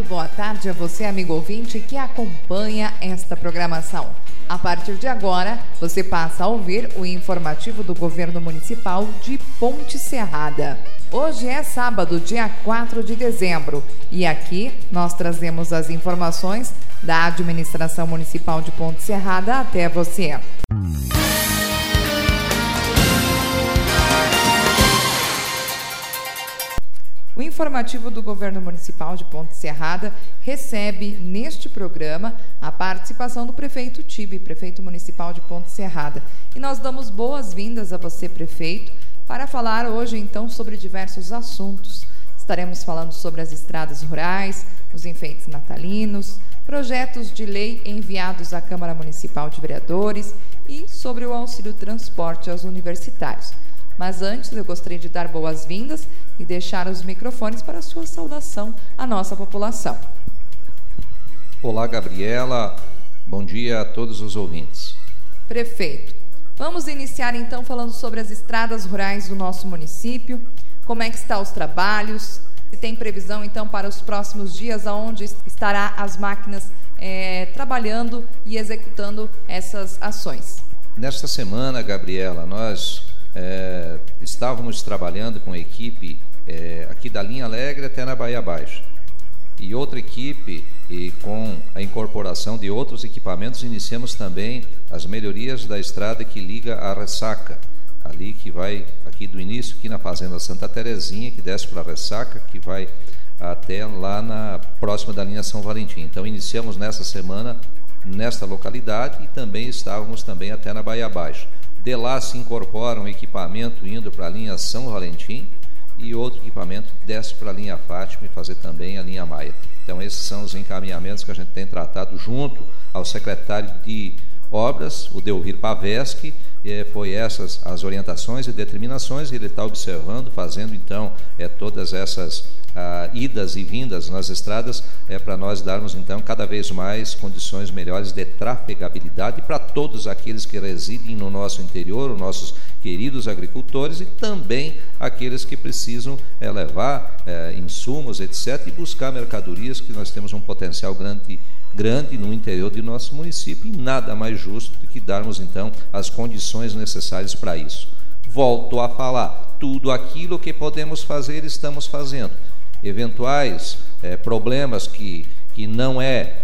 Muito boa tarde a você, amigo ouvinte, que acompanha esta programação. A partir de agora, você passa a ouvir o informativo do Governo Municipal de Ponte Serrada. Hoje é sábado, dia 4 de dezembro, e aqui nós trazemos as informações da Administração Municipal de Ponte Serrada até você. O informativo do Governo Municipal de Ponte Serrada recebe neste programa a participação do prefeito Tibe, prefeito municipal de Ponte Serrada. E nós damos boas-vindas a você, prefeito, para falar hoje então sobre diversos assuntos. Estaremos falando sobre as estradas rurais, os enfeites natalinos, projetos de lei enviados à Câmara Municipal de Vereadores e sobre o auxílio transporte aos universitários. Mas antes eu gostaria de dar boas-vindas e deixar os microfones para a sua saudação à nossa população. Olá, Gabriela. Bom dia a todos os ouvintes. Prefeito, vamos iniciar então falando sobre as estradas rurais do nosso município. Como é que estão os trabalhos? Se tem previsão então para os próximos dias, aonde estará as máquinas é, trabalhando e executando essas ações? Nesta semana, Gabriela, nós é, estávamos trabalhando com a equipe é, aqui da linha Alegre até na Bahia Baixa. E outra equipe, e com a incorporação de outros equipamentos, iniciamos também as melhorias da estrada que liga a Ressaca, ali que vai aqui do início, aqui na Fazenda Santa Terezinha, que desce para a Ressaca, que vai até lá na próxima da linha São Valentim. Então iniciamos nessa semana nesta localidade e também estávamos também até na Bahia Baixa. De lá se incorpora um equipamento indo para a linha São Valentim e outro equipamento desce para a linha Fátima e fazer também a linha Maia. Então esses são os encaminhamentos que a gente tem tratado junto ao secretário de Obras, o Delvir Paveschi, é, foi essas as orientações e determinações, ele está observando, fazendo então é, todas essas ah, idas e vindas nas estradas, é para nós darmos então cada vez mais condições melhores de trafegabilidade para todos aqueles que residem no nosso interior, os nossos queridos agricultores e também aqueles que precisam é, levar é, insumos, etc., e buscar mercadorias, que nós temos um potencial grande grande no interior de nosso município e nada mais justo do que darmos então as condições necessárias para isso. Volto a falar, tudo aquilo que podemos fazer, estamos fazendo. Eventuais é, problemas que, que não é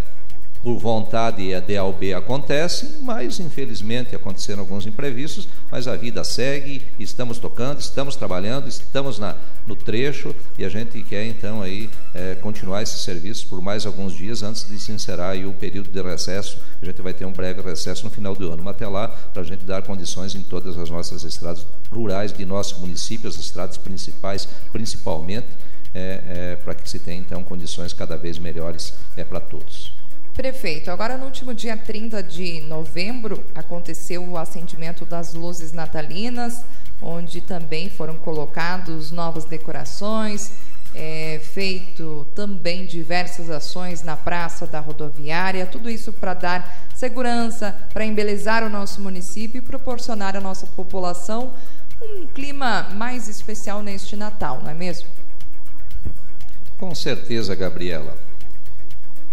por vontade a DAOB acontecem, mas infelizmente aconteceram alguns imprevistos, mas a vida segue, estamos tocando, estamos trabalhando, estamos na, no trecho e a gente quer então aí é, continuar esse serviço por mais alguns dias antes de se encerrar o período de recesso. A gente vai ter um breve recesso no final do ano, mas até lá para a gente dar condições em todas as nossas estradas rurais de nosso município, as estradas principais principalmente, é, é, para que se tenha então condições cada vez melhores é, para todos. Prefeito, agora no último dia 30 de novembro aconteceu o acendimento das luzes natalinas, onde também foram colocados novas decorações, é, feito também diversas ações na praça da rodoviária, tudo isso para dar segurança, para embelezar o nosso município e proporcionar à nossa população um clima mais especial neste Natal, não é mesmo? Com certeza, Gabriela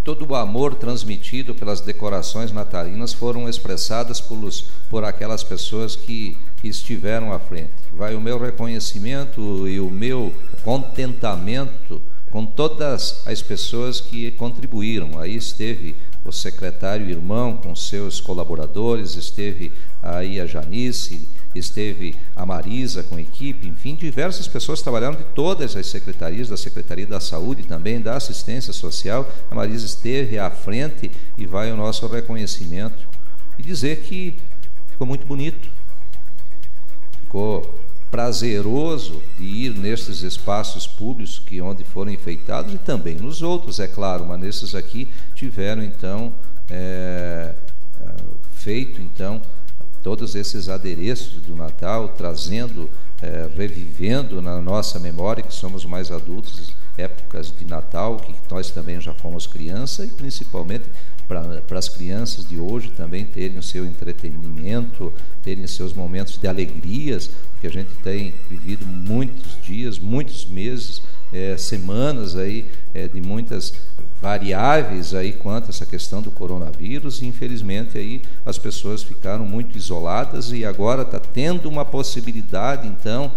todo o amor transmitido pelas decorações natalinas foram expressadas pelos, por aquelas pessoas que estiveram à frente. Vai o meu reconhecimento e o meu contentamento com todas as pessoas que contribuíram. Aí esteve o secretário irmão com seus colaboradores, esteve aí a Janice, esteve a Marisa com a equipe, enfim, diversas pessoas trabalharam de todas as secretarias, da Secretaria da Saúde também, da Assistência Social. A Marisa esteve à frente e vai o nosso reconhecimento. E dizer que ficou muito bonito, ficou prazeroso de ir nesses espaços públicos que onde foram enfeitados e também nos outros, é claro, mas nesses aqui tiveram então é, feito então todos esses adereços do Natal, trazendo, é, revivendo na nossa memória, que somos mais adultos, épocas de Natal, que nós também já fomos criança, e principalmente para as crianças de hoje também terem o seu entretenimento, terem seus momentos de alegrias, porque a gente tem vivido muitos dias, muitos meses é, semanas aí é, de muitas variáveis aí quanto a essa questão do coronavírus. E infelizmente aí as pessoas ficaram muito isoladas e agora está tendo uma possibilidade então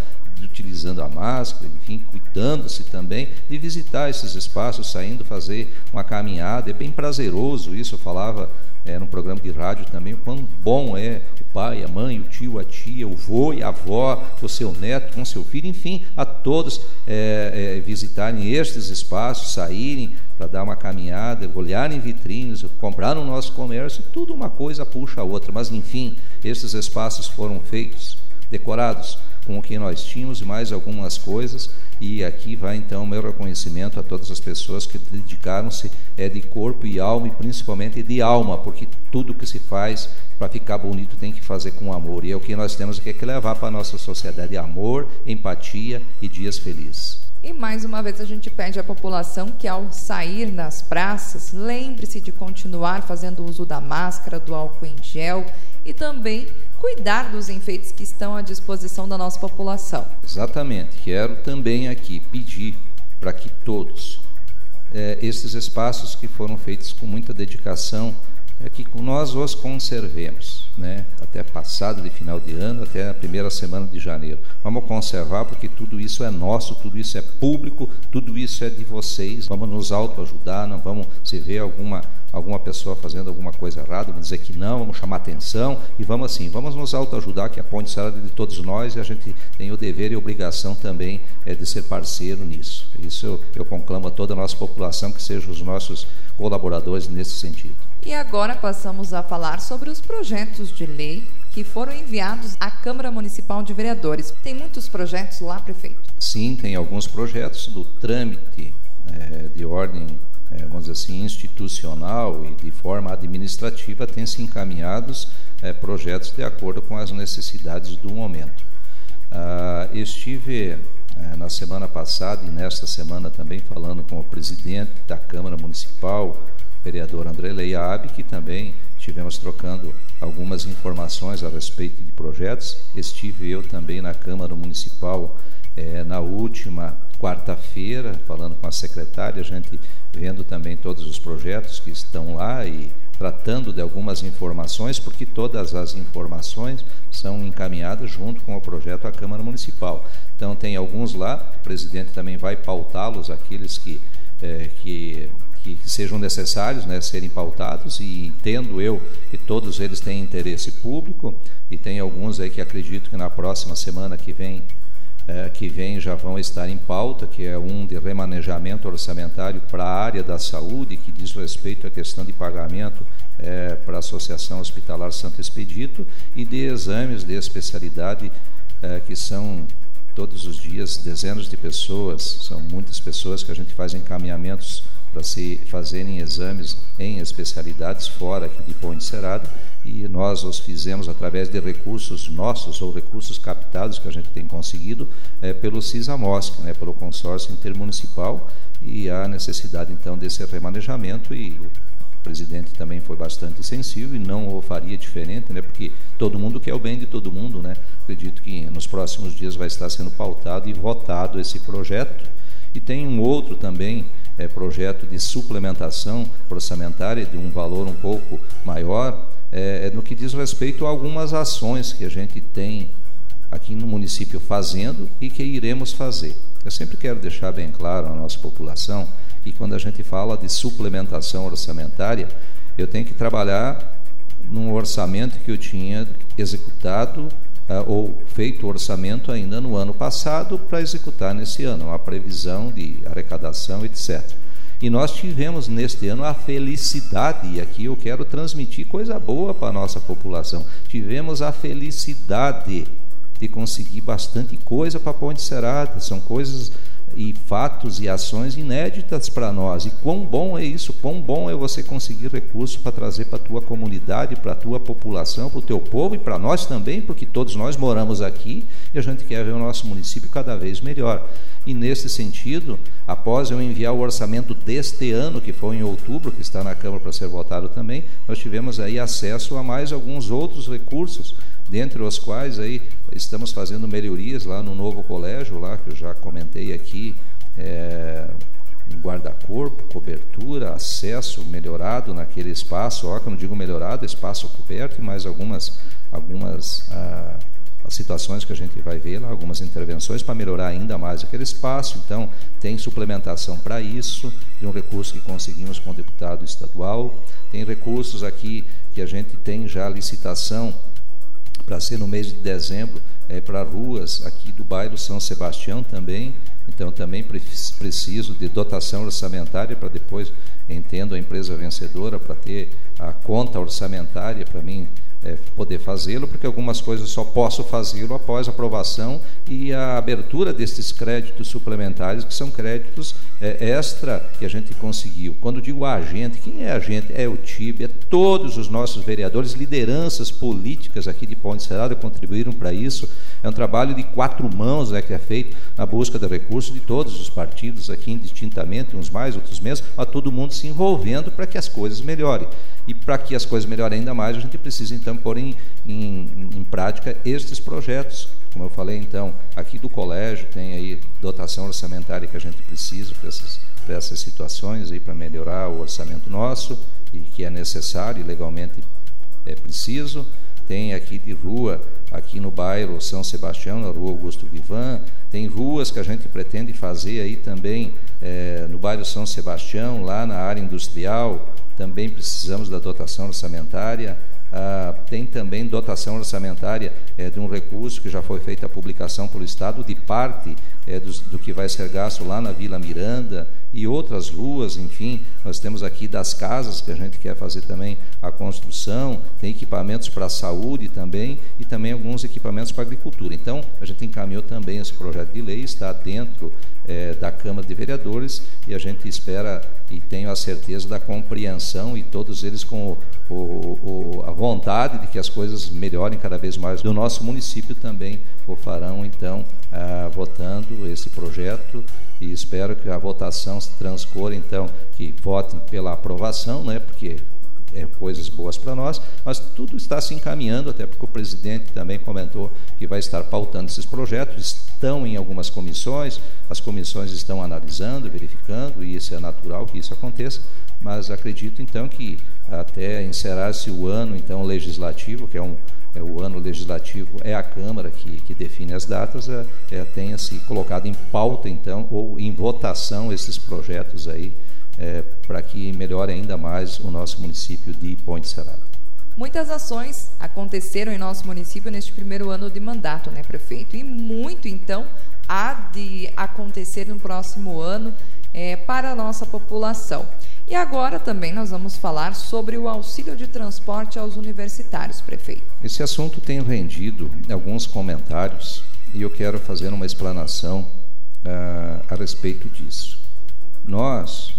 utilizando a máscara, enfim, cuidando-se também de visitar esses espaços, saindo fazer uma caminhada. É bem prazeroso isso. Eu falava é, no programa de rádio também o quão bom é o pai, a mãe, o tio, a tia, o vô e a avó, o seu neto com seu filho, enfim, a todos é, é, visitarem estes espaços, saírem para dar uma caminhada, olharem vitrines, comprar no nosso comércio, tudo uma coisa puxa a outra. Mas enfim, esses espaços foram feitos, decorados com o que nós tínhamos e mais algumas coisas. E aqui vai então o meu reconhecimento a todas as pessoas que dedicaram-se é de corpo e alma e principalmente de alma, porque tudo que se faz para ficar bonito tem que fazer com amor. E é o que nós temos que levar para a nossa sociedade: amor, empatia e dias felizes. E mais uma vez a gente pede à população que ao sair nas praças, lembre-se de continuar fazendo uso da máscara, do álcool em gel e também cuidar dos enfeites que estão à disposição da nossa população. Exatamente. Quero também aqui pedir para que todos é, esses espaços que foram feitos com muita dedicação, é que nós os conservemos, né? até passado de final de ano, até a primeira semana de janeiro. Vamos conservar porque tudo isso é nosso, tudo isso é público, tudo isso é de vocês. Vamos nos autoajudar, não vamos se ver alguma alguma pessoa fazendo alguma coisa errada, vamos dizer que não, vamos chamar atenção e vamos assim, vamos nos autoajudar, que a ponte será de todos nós e a gente tem o dever e obrigação também é, de ser parceiro nisso. Isso eu, eu conclamo a toda a nossa população que sejam os nossos colaboradores nesse sentido. E agora passamos a falar sobre os projetos de lei que foram enviados à Câmara Municipal de Vereadores. Tem muitos projetos lá, prefeito? Sim, tem alguns projetos do trâmite é, de ordem é, vamos dizer assim, institucional e de forma administrativa, têm se encaminhados é, projetos de acordo com as necessidades do momento. Ah, estive é, na semana passada e nesta semana também falando com o presidente da Câmara Municipal, vereador André Leiabe, que também estivemos trocando algumas informações a respeito de projetos. Estive eu também na Câmara Municipal é, na última quarta-feira, falando com a secretária, a gente vendo também todos os projetos que estão lá e tratando de algumas informações, porque todas as informações são encaminhadas junto com o projeto à Câmara Municipal. Então tem alguns lá, o presidente também vai pautá-los, aqueles que, é, que, que, sejam necessários né, serem pautados, e entendo eu que todos eles têm interesse público, e tem alguns aí que acredito que na próxima semana que vem é, que vem já vão estar em pauta, que é um de remanejamento orçamentário para a área da saúde, que diz respeito à questão de pagamento é, para a Associação Hospitalar Santo Expedito, e de exames de especialidade, é, que são todos os dias dezenas de pessoas, são muitas pessoas que a gente faz encaminhamentos para se fazerem exames em especialidades fora aqui de Ponte Serada e nós os fizemos através de recursos nossos ou recursos captados que a gente tem conseguido é, pelo CISAMOSC, né, pelo consórcio intermunicipal e há necessidade então desse remanejamento e o presidente também foi bastante sensível e não o faria diferente, né, porque todo mundo quer o bem de todo mundo, né. Acredito que nos próximos dias vai estar sendo pautado e votado esse projeto e tem um outro também é, projeto de suplementação orçamentária de um valor um pouco maior é, é, no que diz respeito a algumas ações que a gente tem aqui no município fazendo e que iremos fazer. Eu sempre quero deixar bem claro à nossa população que quando a gente fala de suplementação orçamentária, eu tenho que trabalhar num orçamento que eu tinha executado ou feito o orçamento ainda no ano passado para executar nesse ano, uma previsão de arrecadação, etc. E nós tivemos neste ano a felicidade, e aqui eu quero transmitir coisa boa para a nossa população. Tivemos a felicidade de conseguir bastante coisa para Ponte Serata, são coisas e fatos e ações inéditas para nós. E quão bom é isso, quão bom é você conseguir recursos para trazer para a tua comunidade, para a tua população, para o teu povo e para nós também, porque todos nós moramos aqui e a gente quer ver o nosso município cada vez melhor. E nesse sentido, após eu enviar o orçamento deste ano, que foi em outubro, que está na Câmara para ser votado também, nós tivemos aí acesso a mais alguns outros recursos dentre os quais aí estamos fazendo melhorias lá no novo colégio, lá que eu já comentei aqui é, guarda-corpo, cobertura, acesso melhorado naquele espaço, ó, eu não digo melhorado, espaço coberto, mas algumas, algumas ah, situações que a gente vai ver lá, algumas intervenções para melhorar ainda mais aquele espaço. Então, tem suplementação para isso, de um recurso que conseguimos com o deputado estadual, tem recursos aqui que a gente tem já licitação para ser no mês de dezembro é, para ruas aqui do bairro São Sebastião também. Então também preciso de dotação orçamentária para depois entendo a empresa vencedora para ter a conta orçamentária para mim é, poder fazê-lo, porque algumas coisas só posso fazê-lo após aprovação e a abertura desses créditos suplementares, que são créditos é, extra que a gente conseguiu. Quando digo a gente, quem é a gente? É o TIB, é todos os nossos vereadores, lideranças políticas aqui de Ponte Serrada contribuíram para isso. É um trabalho de quatro mãos né, que é feito na busca de recursos de todos os partidos aqui, indistintamente, uns mais, outros menos, mas todo mundo se envolvendo para que as coisas melhorem. E para que as coisas melhorem ainda mais, a gente precisa então pôr em, em, em prática estes projetos. Como eu falei então, aqui do colégio tem aí dotação orçamentária que a gente precisa para essas, para essas situações aí para melhorar o orçamento nosso e que é necessário e legalmente é preciso. Tem aqui de rua, aqui no bairro São Sebastião, na rua Augusto Vivan, tem ruas que a gente pretende fazer aí também é, no bairro São Sebastião, lá na área industrial, também precisamos da dotação orçamentária. Ah, tem também dotação orçamentária é, de um recurso que já foi feita a publicação pelo Estado de parte é, do, do, que vai ser gasto lá na Vila Miranda e outras ruas, enfim, nós temos aqui das casas que a gente quer fazer também a construção, tem equipamentos para a saúde também e também alguns equipamentos para a agricultura. Então, a gente encaminhou também esse projeto de lei, está dentro é, da Câmara de Vereadores e a gente espera e tenho a certeza da compreensão e todos eles com o, o, a vontade de que as coisas melhorem cada vez mais do nosso município também o farão então ah, votando esse projeto e espero que a votação se transcorra então que votem pela aprovação, né? Porque é, coisas boas para nós, mas tudo está se encaminhando, até porque o presidente também comentou que vai estar pautando esses projetos, estão em algumas comissões, as comissões estão analisando, verificando, e isso é natural que isso aconteça, mas acredito então que até encerrar-se o ano então legislativo, que é um é, o ano legislativo é a Câmara que, que define as datas, é, é, tenha se colocado em pauta então ou em votação esses projetos aí é, para que melhore ainda mais o nosso município de Ponte Serrada. Muitas ações aconteceram em nosso município neste primeiro ano de mandato, né, prefeito? E muito, então, há de acontecer no próximo ano é, para a nossa população. E agora também nós vamos falar sobre o auxílio de transporte aos universitários, prefeito. Esse assunto tem rendido alguns comentários e eu quero fazer uma explanação uh, a respeito disso. Nós,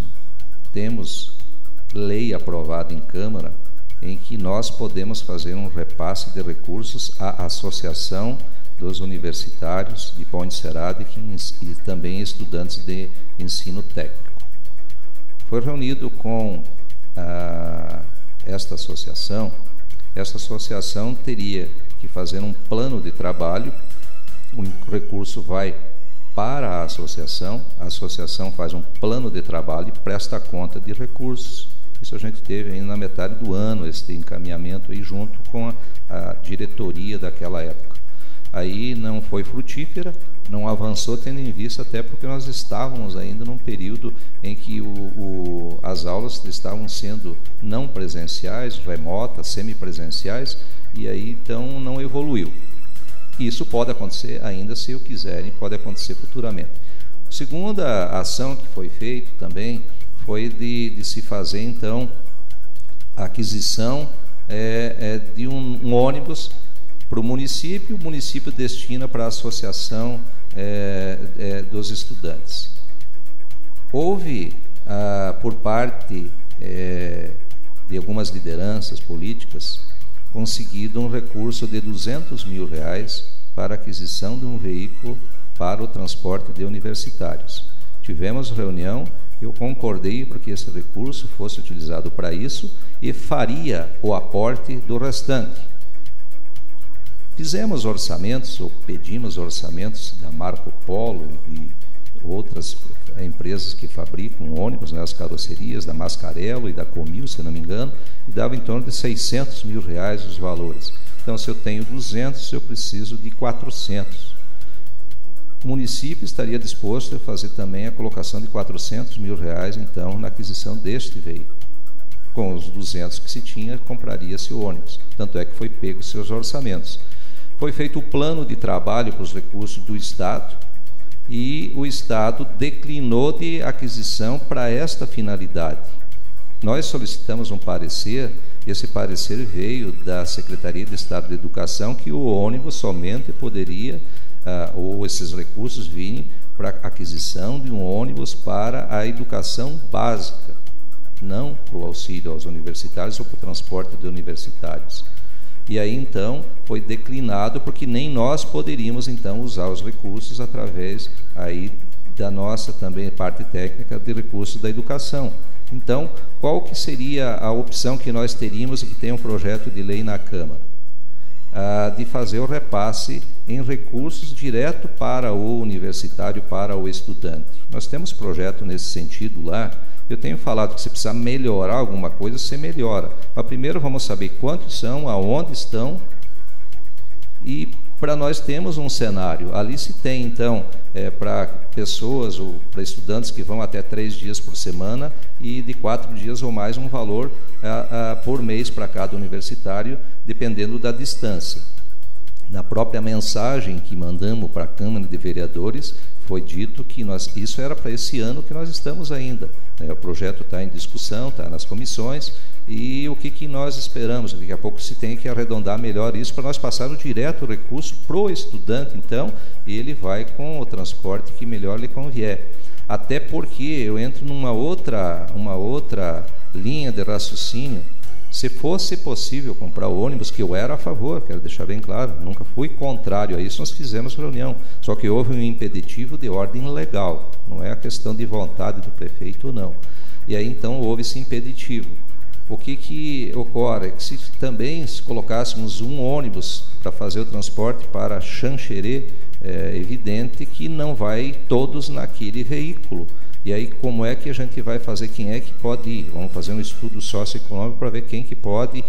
temos lei aprovada em Câmara em que nós podemos fazer um repasse de recursos à Associação dos Universitários de Ponte Serada e também estudantes de ensino técnico. Foi reunido com ah, esta associação. Esta associação teria que fazer um plano de trabalho, o recurso vai para a associação, a associação faz um plano de trabalho e presta conta de recursos. Isso a gente teve ainda na metade do ano, esse encaminhamento aí junto com a, a diretoria daquela época. Aí não foi frutífera, não avançou tendo em vista até porque nós estávamos ainda num período em que o, o, as aulas estavam sendo não presenciais, remotas, semipresenciais, e aí então não evoluiu. Isso pode acontecer ainda se o quiserem, pode acontecer futuramente. A segunda ação que foi feita também foi de, de se fazer então a aquisição é, é de um, um ônibus para o município, o município destina para a associação é, é, dos estudantes. Houve, ah, por parte é, de algumas lideranças políticas, conseguido um recurso de 200 mil reais para aquisição de um veículo para o transporte de universitários. Tivemos reunião, eu concordei para que esse recurso fosse utilizado para isso e faria o aporte do restante. Fizemos orçamentos, ou pedimos orçamentos da Marco Polo e outras empresas que fabricam ônibus, né, as carrocerias da Mascarello e da Comil, se não me engano, e dava em torno de 600 mil reais os valores. Então, se eu tenho 200, eu preciso de 400. O município estaria disposto a fazer também a colocação de 400 mil reais, então, na aquisição deste veículo. Com os 200 que se tinha, compraria-se o ônibus. Tanto é que foi pego seus orçamentos. Foi feito o plano de trabalho para os recursos do Estado, e o Estado declinou de aquisição para esta finalidade. Nós solicitamos um parecer, esse parecer veio da Secretaria de Estado de Educação, que o ônibus somente poderia, uh, ou esses recursos, virem para aquisição de um ônibus para a educação básica, não para o auxílio aos universitários ou para o transporte de universitários. E aí então foi declinado porque nem nós poderíamos então usar os recursos através aí da nossa também parte técnica de recursos da educação. Então, qual que seria a opção que nós teríamos e que tem um projeto de lei na Câmara? Ah, de fazer o repasse em recursos direto para o universitário, para o estudante. Nós temos projeto nesse sentido lá, eu tenho falado que se precisar melhorar alguma coisa, você melhora. Mas primeiro vamos saber quantos são, aonde estão e para nós temos um cenário. Ali se tem, então, é, para pessoas ou para estudantes que vão até três dias por semana e de quatro dias ou mais um valor a, a, por mês para cada universitário, dependendo da distância. Na própria mensagem que mandamos para a Câmara de Vereadores, foi dito que nós, isso era para esse ano que nós estamos ainda. Né? O projeto está em discussão, está nas comissões, e o que, que nós esperamos? Daqui a pouco se tem que arredondar melhor isso para nós passarmos direto o recurso para o estudante, então, ele vai com o transporte que melhor lhe convier. Até porque eu entro numa outra, uma outra linha de raciocínio se fosse possível comprar o ônibus, que eu era a favor, quero deixar bem claro, nunca fui contrário a isso, nós fizemos reunião. Só que houve um impeditivo de ordem legal, não é a questão de vontade do prefeito não. E aí então houve esse impeditivo. O que, que ocorre? É que se também se colocássemos um ônibus para fazer o transporte para Xanxerê, é evidente que não vai todos naquele veículo e aí, como é que a gente vai fazer? Quem é que pode ir? Vamos fazer um estudo socioeconômico para ver quem que pode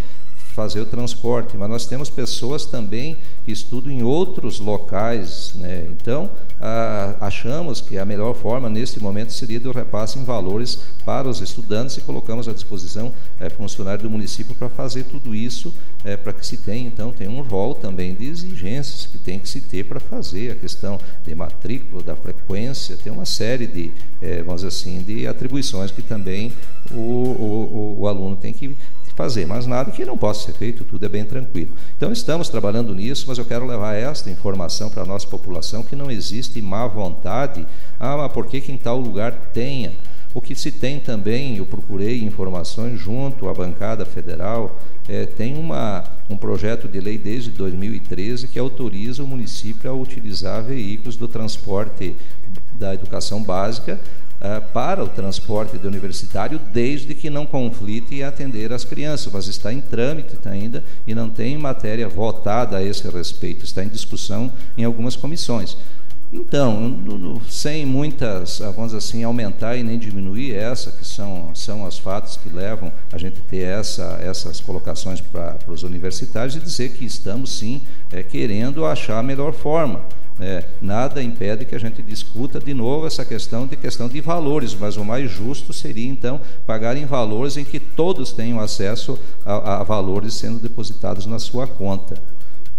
fazer o transporte, mas nós temos pessoas também que estudam em outros locais, né? Então, ah, achamos que a melhor forma neste momento seria do repasse em valores para os estudantes e colocamos à disposição é, funcionários do município para fazer tudo isso, é, para que se tenha, então, tem um rol também de exigências que tem que se ter para fazer a questão de matrícula, da frequência, tem uma série de, é, vamos dizer assim, de atribuições que também o, o, o, o aluno tem que fazer, mas nada que não possa ser feito, tudo é bem tranquilo. Então estamos trabalhando nisso, mas eu quero levar esta informação para a nossa população que não existe má vontade, ah, mas por que, que em tal lugar tenha? O que se tem também, eu procurei informações junto à bancada federal, é, tem uma, um projeto de lei desde 2013 que autoriza o município a utilizar veículos do transporte da educação básica para o transporte do universitário, desde que não conflite e atender as crianças, mas está em trâmite ainda e não tem matéria votada a esse respeito, está em discussão em algumas comissões. Então, sem muitas, ah, vamos assim, aumentar e nem diminuir essa, que são, são os fatos que levam a gente ter essa, essas colocações para os universitários e dizer que estamos sim é, querendo achar a melhor forma. É, nada impede que a gente discuta de novo essa questão de questão de valores, mas o mais justo seria então pagar em valores em que todos tenham acesso a, a valores sendo depositados na sua conta.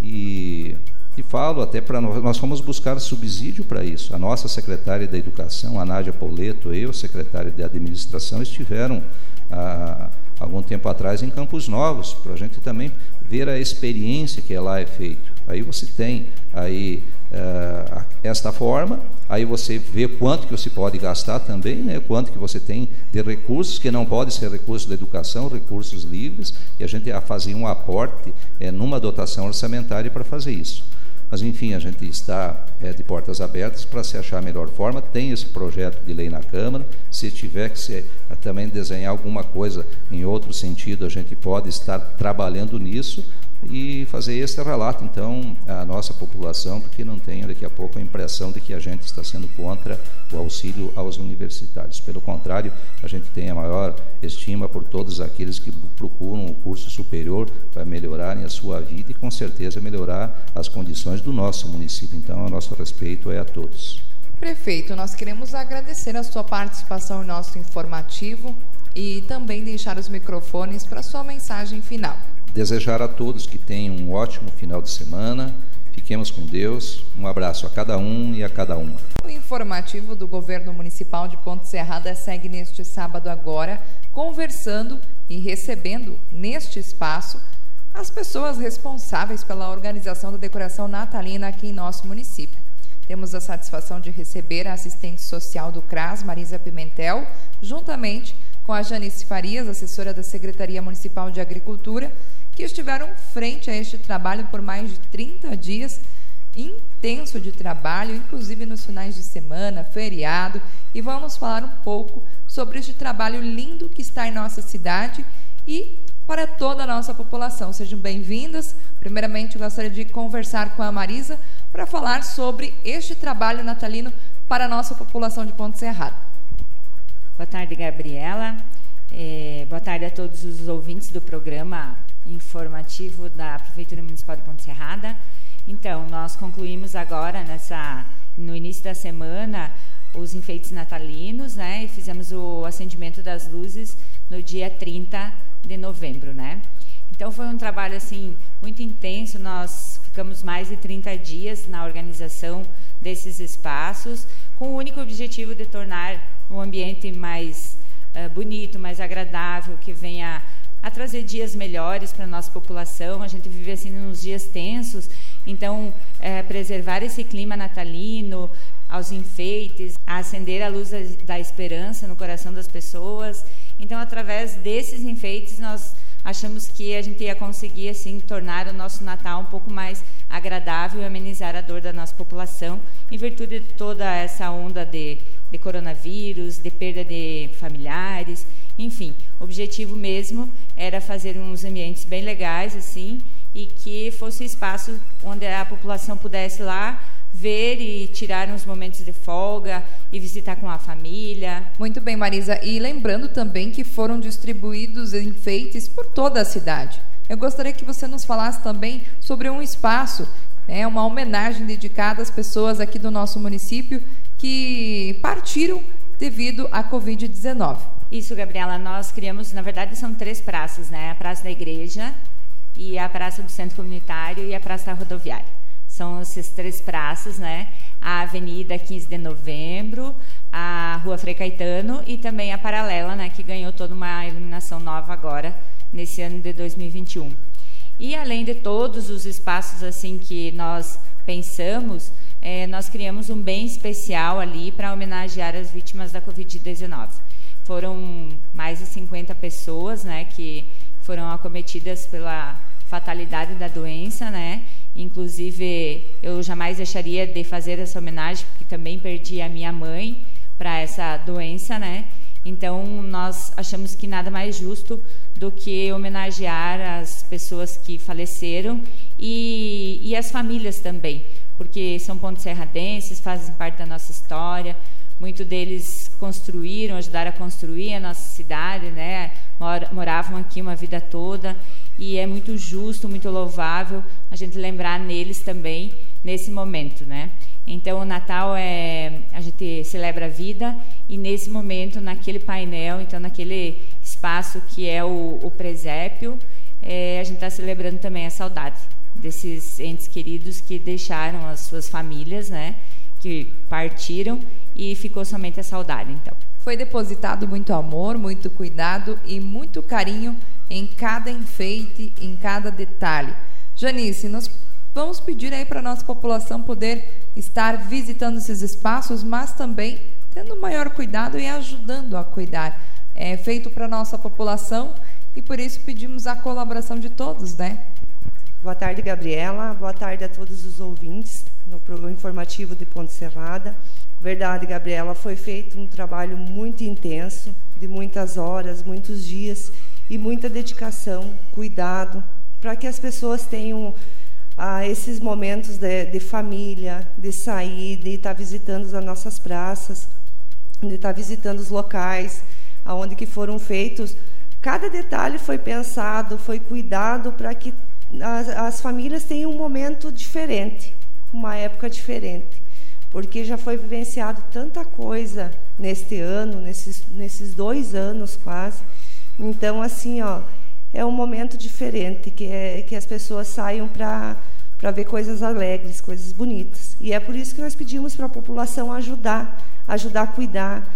E, e falo até para nós, nós fomos buscar subsídio para isso. A nossa secretária da Educação, a Nádia Pauleto, eu, secretária de Administração, estiveram há algum tempo atrás em Campos Novos, para a gente também ver a experiência que lá é feito. Aí você tem aí uh, esta forma, aí você vê quanto que você pode gastar também, né, quanto que você tem de recursos, que não pode ser recursos da educação, recursos livres, e a gente a fazer um aporte é, numa dotação orçamentária para fazer isso. Mas, enfim, a gente está é, de portas abertas para se achar a melhor forma. Tem esse projeto de lei na Câmara. Se tiver que se, também desenhar alguma coisa em outro sentido, a gente pode estar trabalhando nisso e fazer esse relato, então, à nossa população, porque não tenha daqui a pouco a impressão de que a gente está sendo contra o auxílio aos universitários. Pelo contrário, a gente tem a maior estima por todos aqueles que procuram o curso superior para melhorarem a sua vida e, com certeza, melhorar as condições do nosso município. Então, o nosso respeito é a todos. Prefeito, nós queremos agradecer a sua participação em nosso informativo e também deixar os microfones para sua mensagem final. Desejar a todos que tenham um ótimo final de semana. Fiquemos com Deus. Um abraço a cada um e a cada uma. O informativo do Governo Municipal de Ponte Serrada segue neste sábado agora, conversando e recebendo neste espaço as pessoas responsáveis pela organização da decoração natalina aqui em nosso município. Temos a satisfação de receber a assistente social do CRAS, Marisa Pimentel, juntamente com a Janice Farias, assessora da Secretaria Municipal de Agricultura, que estiveram frente a este trabalho por mais de 30 dias intenso de trabalho, inclusive nos finais de semana, feriado, e vamos falar um pouco sobre este trabalho lindo que está em nossa cidade e para toda a nossa população. Sejam bem-vindas. Primeiramente, gostaria de conversar com a Marisa para falar sobre este trabalho natalino para a nossa população de Ponte Serrado. Boa tarde, Gabriela. É, boa tarde a todos os ouvintes do programa informativo da Prefeitura Municipal de Ponte Serrada. Então, nós concluímos agora, nessa, no início da semana, os enfeites natalinos, né? E fizemos o acendimento das luzes no dia 30 de novembro, né? Então, foi um trabalho, assim, muito intenso. Nós ficamos mais de 30 dias na organização desses espaços, com o único objetivo de tornar o ambiente mais uh, bonito, mais agradável, que venha a trazer dias melhores para a nossa população. A gente vive assim nos dias tensos, então é, preservar esse clima natalino, aos enfeites, a acender a luz da esperança no coração das pessoas. Então, através desses enfeites, nós achamos que a gente ia conseguir assim tornar o nosso Natal um pouco mais agradável e amenizar a dor da nossa população, em virtude de toda essa onda de, de coronavírus, de perda de familiares enfim, o objetivo mesmo era fazer uns ambientes bem legais, assim, e que fosse espaço onde a população pudesse lá ver e tirar uns momentos de folga e visitar com a família. Muito bem, Marisa. E lembrando também que foram distribuídos enfeites por toda a cidade. Eu gostaria que você nos falasse também sobre um espaço, né, uma homenagem dedicada às pessoas aqui do nosso município que partiram devido à Covid-19. Isso, Gabriela, nós criamos, na verdade, são três praças, né? A Praça da Igreja e a Praça do Centro Comunitário e a Praça da Rodoviária. São essas três praças, né? A Avenida 15 de Novembro, a Rua Frei Caetano e também a Paralela, né? Que ganhou toda uma iluminação nova agora, nesse ano de 2021. E além de todos os espaços assim que nós pensamos, é, nós criamos um bem especial ali para homenagear as vítimas da Covid-19 foram mais de 50 pessoas, né, que foram acometidas pela fatalidade da doença, né? Inclusive, eu jamais deixaria de fazer essa homenagem, porque também perdi a minha mãe para essa doença, né? Então, nós achamos que nada mais justo do que homenagear as pessoas que faleceram e, e as famílias também, porque são pontos serradenses, fazem parte da nossa história, Muitos deles construíram, ajudaram a construir a nossa cidade, né? Moravam aqui uma vida toda e é muito justo, muito louvável a gente lembrar neles também nesse momento, né? Então o Natal é a gente celebra a vida e nesse momento, naquele painel, então naquele espaço que é o, o presépio, é, a gente está celebrando também a saudade desses entes queridos que deixaram as suas famílias, né? Que partiram e ficou somente a saudade, então. Foi depositado muito amor, muito cuidado e muito carinho em cada enfeite, em cada detalhe. Janice, nós vamos pedir aí para a nossa população poder estar visitando esses espaços, mas também tendo maior cuidado e ajudando a cuidar. É feito para a nossa população e por isso pedimos a colaboração de todos, né? Boa tarde, Gabriela. Boa tarde a todos os ouvintes no programa informativo de Ponte Serrada. Verdade, Gabriela, foi feito um trabalho muito intenso, de muitas horas, muitos dias e muita dedicação, cuidado para que as pessoas tenham ah, esses momentos de, de, família, de sair, de estar visitando as nossas praças, de estar visitando os locais aonde que foram feitos. Cada detalhe foi pensado, foi cuidado para que as, as famílias tenham um momento diferente, uma época diferente, porque já foi vivenciado tanta coisa neste ano, nesses, nesses dois anos quase. Então, assim, ó, é um momento diferente, que, é, que as pessoas saiam para para ver coisas alegres, coisas bonitas. E é por isso que nós pedimos para a população ajudar, ajudar a cuidar,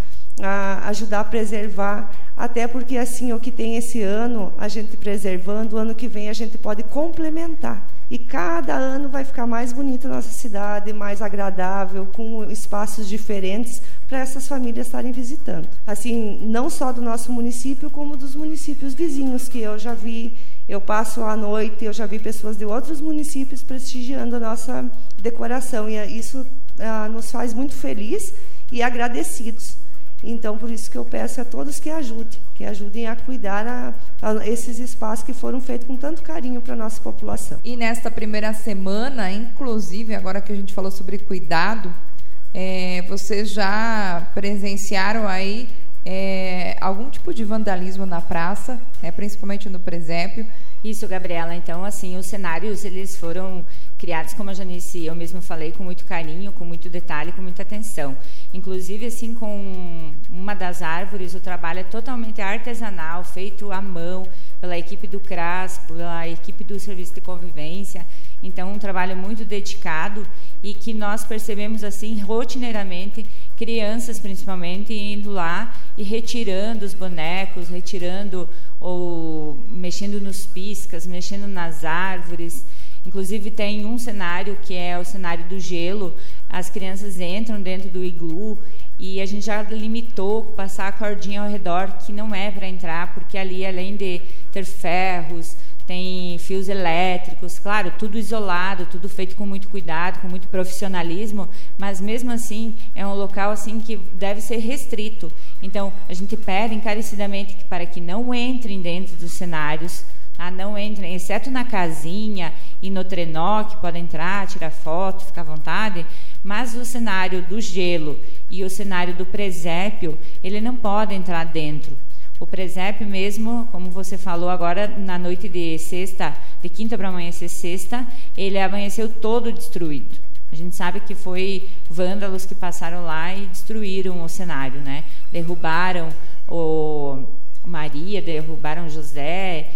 a ajudar a preservar, até porque assim o que tem esse ano, a gente preservando, o ano que vem a gente pode complementar. E cada ano vai ficar mais bonita a nossa cidade, mais agradável, com espaços diferentes para essas famílias estarem visitando. Assim, não só do nosso município, como dos municípios vizinhos, que eu já vi, eu passo à noite, eu já vi pessoas de outros municípios prestigiando a nossa decoração. E isso ah, nos faz muito felizes e agradecidos. Então, por isso que eu peço a todos que ajudem, que ajudem a cuidar a, a esses espaços que foram feitos com tanto carinho para a nossa população. E nesta primeira semana, inclusive, agora que a gente falou sobre cuidado, é, vocês já presenciaram aí é, algum tipo de vandalismo na praça, né, principalmente no presépio? Isso, Gabriela. Então, assim, os cenários eles foram criados, como a Janice eu mesmo falei, com muito carinho, com muito detalhe, com muita atenção. Inclusive, assim, com uma das árvores, o trabalho é totalmente artesanal, feito à mão pela equipe do CRAS, pela equipe do Serviço de Convivência. Então, um trabalho muito dedicado e que nós percebemos assim rotineiramente crianças principalmente indo lá e retirando os bonecos, retirando ou mexendo nos piscas, mexendo nas árvores. Inclusive tem um cenário que é o cenário do gelo. As crianças entram dentro do iglu e a gente já limitou passar a cordinha ao redor que não é para entrar, porque ali além de ter ferros, tem fios elétricos, claro, tudo isolado, tudo feito com muito cuidado, com muito profissionalismo, mas mesmo assim é um local assim que deve ser restrito. Então a gente pede encarecidamente que, para que não entrem dentro dos cenários, tá? não entrem, exceto na casinha e no trenó que podem entrar, tirar foto, ficar à vontade, mas o cenário do gelo e o cenário do presépio, ele não pode entrar dentro. O presépio mesmo, como você falou agora, na noite de sexta, de quinta para amanhecer sexta, ele amanheceu todo destruído. A gente sabe que foi vândalos que passaram lá e destruíram o cenário, né? Derrubaram o Maria, derrubaram José,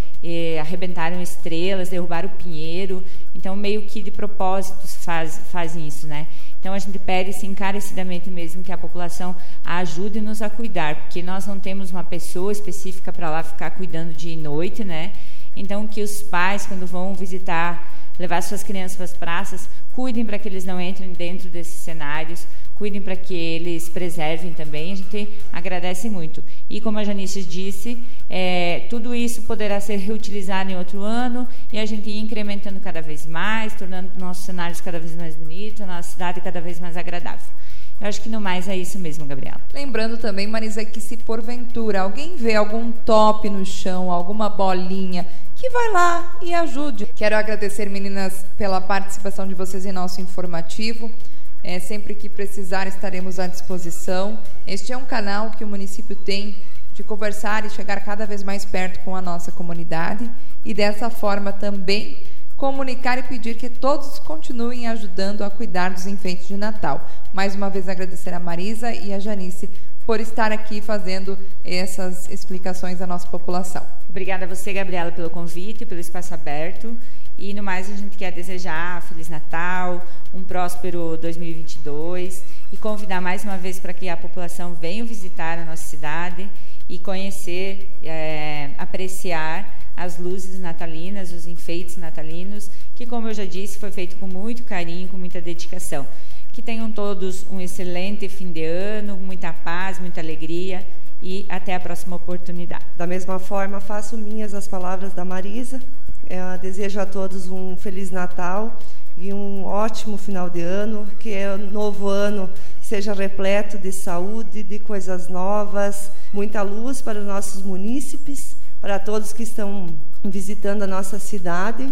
arrebentaram estrelas, derrubaram o pinheiro. Então, meio que de propósito faz, fazem isso, né? Então a gente pede sim, encarecidamente mesmo que a população ajude-nos a cuidar, porque nós não temos uma pessoa específica para lá ficar cuidando dia e noite, né? Então que os pais, quando vão visitar, levar suas crianças para as praças, cuidem para que eles não entrem dentro desses cenários, cuidem para que eles preservem também. A gente agradece muito. E como a Janice disse, é, tudo isso poderá ser reutilizado em outro ano e a gente ir incrementando cada vez mais, tornando nossos cenários cada vez mais bonitos, a nossa cidade cada vez mais agradável. Eu acho que no mais é isso mesmo, Gabriela. Lembrando também, Marisa, que se porventura alguém vê algum top no chão, alguma bolinha, que vai lá e ajude. Quero agradecer, meninas, pela participação de vocês em nosso informativo. É, sempre que precisar, estaremos à disposição. Este é um canal que o município tem de conversar e chegar cada vez mais perto com a nossa comunidade e dessa forma também comunicar e pedir que todos continuem ajudando a cuidar dos enfeites de Natal. Mais uma vez agradecer a Marisa e a Janice por estar aqui fazendo essas explicações à nossa população. Obrigada a você, Gabriela, pelo convite, pelo espaço aberto. E no mais, a gente quer desejar Feliz Natal, um próspero 2022 e convidar mais uma vez para que a população venha visitar a nossa cidade e conhecer, é, apreciar as luzes natalinas, os enfeites natalinos, que, como eu já disse, foi feito com muito carinho, com muita dedicação. Que tenham todos um excelente fim de ano, muita paz, muita alegria e até a próxima oportunidade. Da mesma forma, faço minhas as palavras da Marisa, desejo a todos um Feliz Natal e um ótimo final de ano, que o novo ano seja repleto de saúde, de coisas novas, muita luz para os nossos munícipes, para todos que estão visitando a nossa cidade.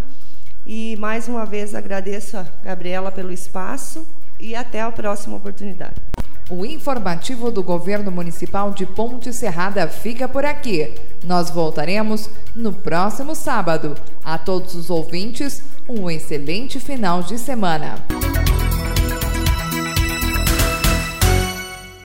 E mais uma vez agradeço a Gabriela pelo espaço e até a próxima oportunidade. O informativo do Governo Municipal de Ponte Serrada fica por aqui. Nós voltaremos no próximo sábado. A todos os ouvintes, um excelente final de semana.